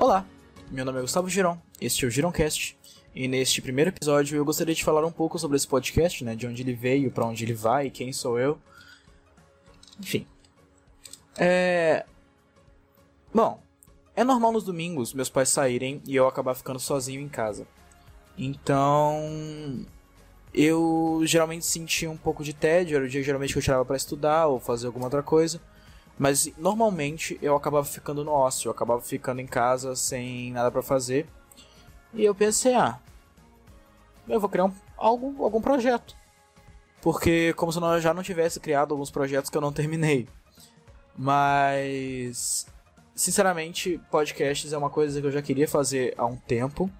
Olá, meu nome é Gustavo Giron, este é o Gironcast, e neste primeiro episódio eu gostaria de falar um pouco sobre esse podcast, né, de onde ele veio, para onde ele vai, quem sou eu. Enfim. É... Bom, é normal nos domingos meus pais saírem e eu acabar ficando sozinho em casa. Então, eu geralmente sentia um pouco de tédio, era o dia geralmente que eu tirava para estudar ou fazer alguma outra coisa. Mas normalmente eu acabava ficando no ócio, eu acabava ficando em casa sem nada para fazer. E eu pensei, ah, eu vou criar um, algum, algum projeto. Porque como se eu já não tivesse criado alguns projetos que eu não terminei. Mas sinceramente, podcasts é uma coisa que eu já queria fazer há um tempo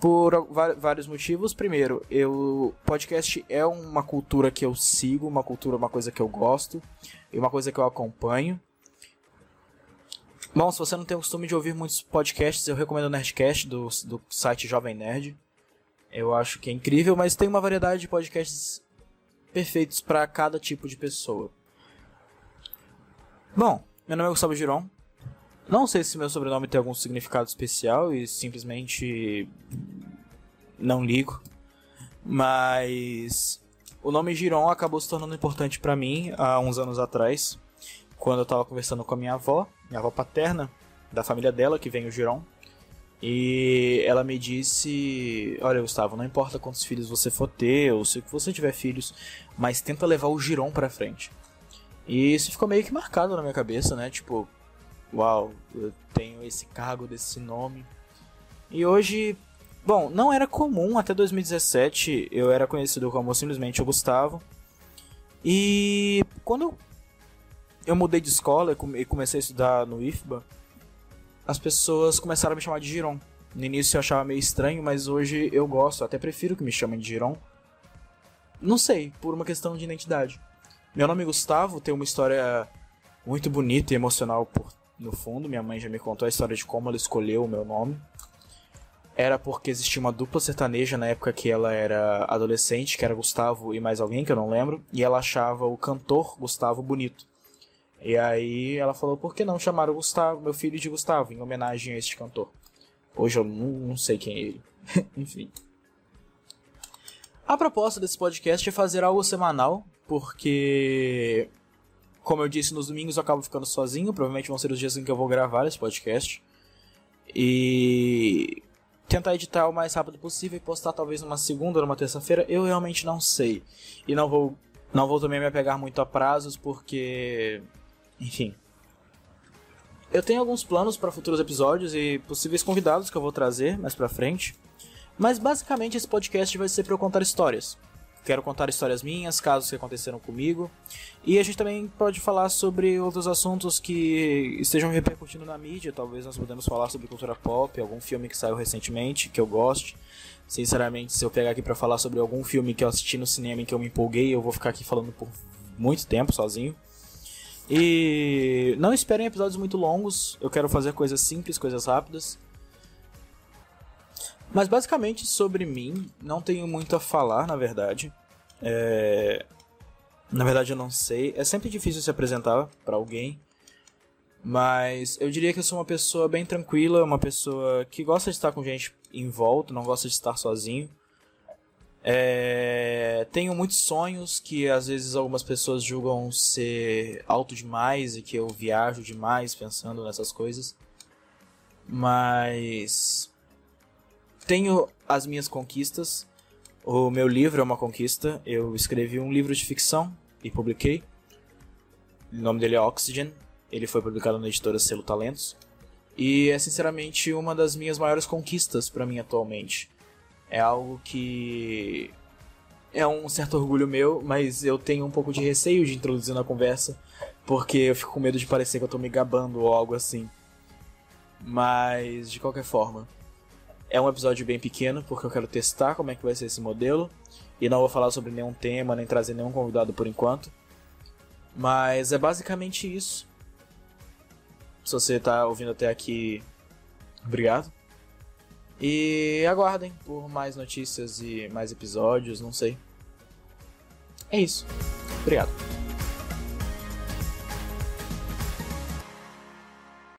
por vários motivos. Primeiro, eu podcast é uma cultura que eu sigo, uma cultura, uma coisa que eu gosto e uma coisa que eu acompanho. Bom, se você não tem o costume de ouvir muitos podcasts, eu recomendo o Nerdcast do, do site Jovem Nerd. Eu acho que é incrível, mas tem uma variedade de podcasts perfeitos para cada tipo de pessoa. Bom, meu nome é Gustavo Giron. Não sei se meu sobrenome tem algum significado especial e simplesmente não ligo. Mas o nome Giron acabou se tornando importante para mim há uns anos atrás, quando eu estava conversando com a minha avó, minha avó paterna, da família dela, que vem o Giron. E ela me disse: Olha, Gustavo, não importa quantos filhos você for ter, ou se você tiver filhos, mas tenta levar o Giron pra frente. E isso ficou meio que marcado na minha cabeça, né? Tipo, uau, eu tenho esse cargo desse nome. E hoje, bom, não era comum até 2017, eu era conhecido como simplesmente o Gustavo. E quando eu mudei de escola e comecei a estudar no IFBA, as pessoas começaram a me chamar de Giron. No início eu achava meio estranho, mas hoje eu gosto, até prefiro que me chamem de Giron. Não sei, por uma questão de identidade. Meu nome é Gustavo, tem uma história muito bonita e emocional por no fundo. Minha mãe já me contou a história de como ela escolheu o meu nome. Era porque existia uma dupla sertaneja na época que ela era adolescente, que era Gustavo e mais alguém que eu não lembro, e ela achava o cantor Gustavo bonito. E aí ela falou: por que não chamar o Gustavo, meu filho de Gustavo, em homenagem a este cantor? Hoje eu não, não sei quem é ele. Enfim. A proposta desse podcast é fazer algo semanal, porque como eu disse, nos domingos eu acabo ficando sozinho. Provavelmente vão ser os dias em que eu vou gravar esse podcast. E tentar editar o mais rápido possível e postar talvez numa segunda ou numa terça-feira. Eu realmente não sei. E não vou, não vou também me apegar muito a prazos porque, enfim. Eu tenho alguns planos para futuros episódios e possíveis convidados que eu vou trazer mais pra frente. Mas basicamente esse podcast vai ser para eu contar histórias. Quero contar histórias minhas, casos que aconteceram comigo. E a gente também pode falar sobre outros assuntos que estejam repercutindo na mídia. Talvez nós podemos falar sobre cultura pop, algum filme que saiu recentemente, que eu goste. Sinceramente, se eu pegar aqui para falar sobre algum filme que eu assisti no cinema e que eu me empolguei, eu vou ficar aqui falando por muito tempo sozinho. E não esperem episódios muito longos. Eu quero fazer coisas simples, coisas rápidas. Mas basicamente sobre mim, não tenho muito a falar, na verdade. É... Na verdade eu não sei. É sempre difícil se apresentar para alguém. Mas eu diria que eu sou uma pessoa bem tranquila, uma pessoa que gosta de estar com gente em volta, não gosta de estar sozinho. É... Tenho muitos sonhos que às vezes algumas pessoas julgam ser alto demais e que eu viajo demais pensando nessas coisas. Mas tenho as minhas conquistas. O meu livro é uma conquista. Eu escrevi um livro de ficção e publiquei. O nome dele é Oxygen. Ele foi publicado na editora Selo Talentos. E é sinceramente uma das minhas maiores conquistas para mim atualmente. É algo que é um certo orgulho meu, mas eu tenho um pouco de receio de introduzir na conversa, porque eu fico com medo de parecer que eu tô me gabando ou algo assim. Mas de qualquer forma, é um episódio bem pequeno, porque eu quero testar como é que vai ser esse modelo. E não vou falar sobre nenhum tema, nem trazer nenhum convidado por enquanto. Mas é basicamente isso. Se você está ouvindo até aqui, obrigado. E aguardem por mais notícias e mais episódios, não sei. É isso. Obrigado.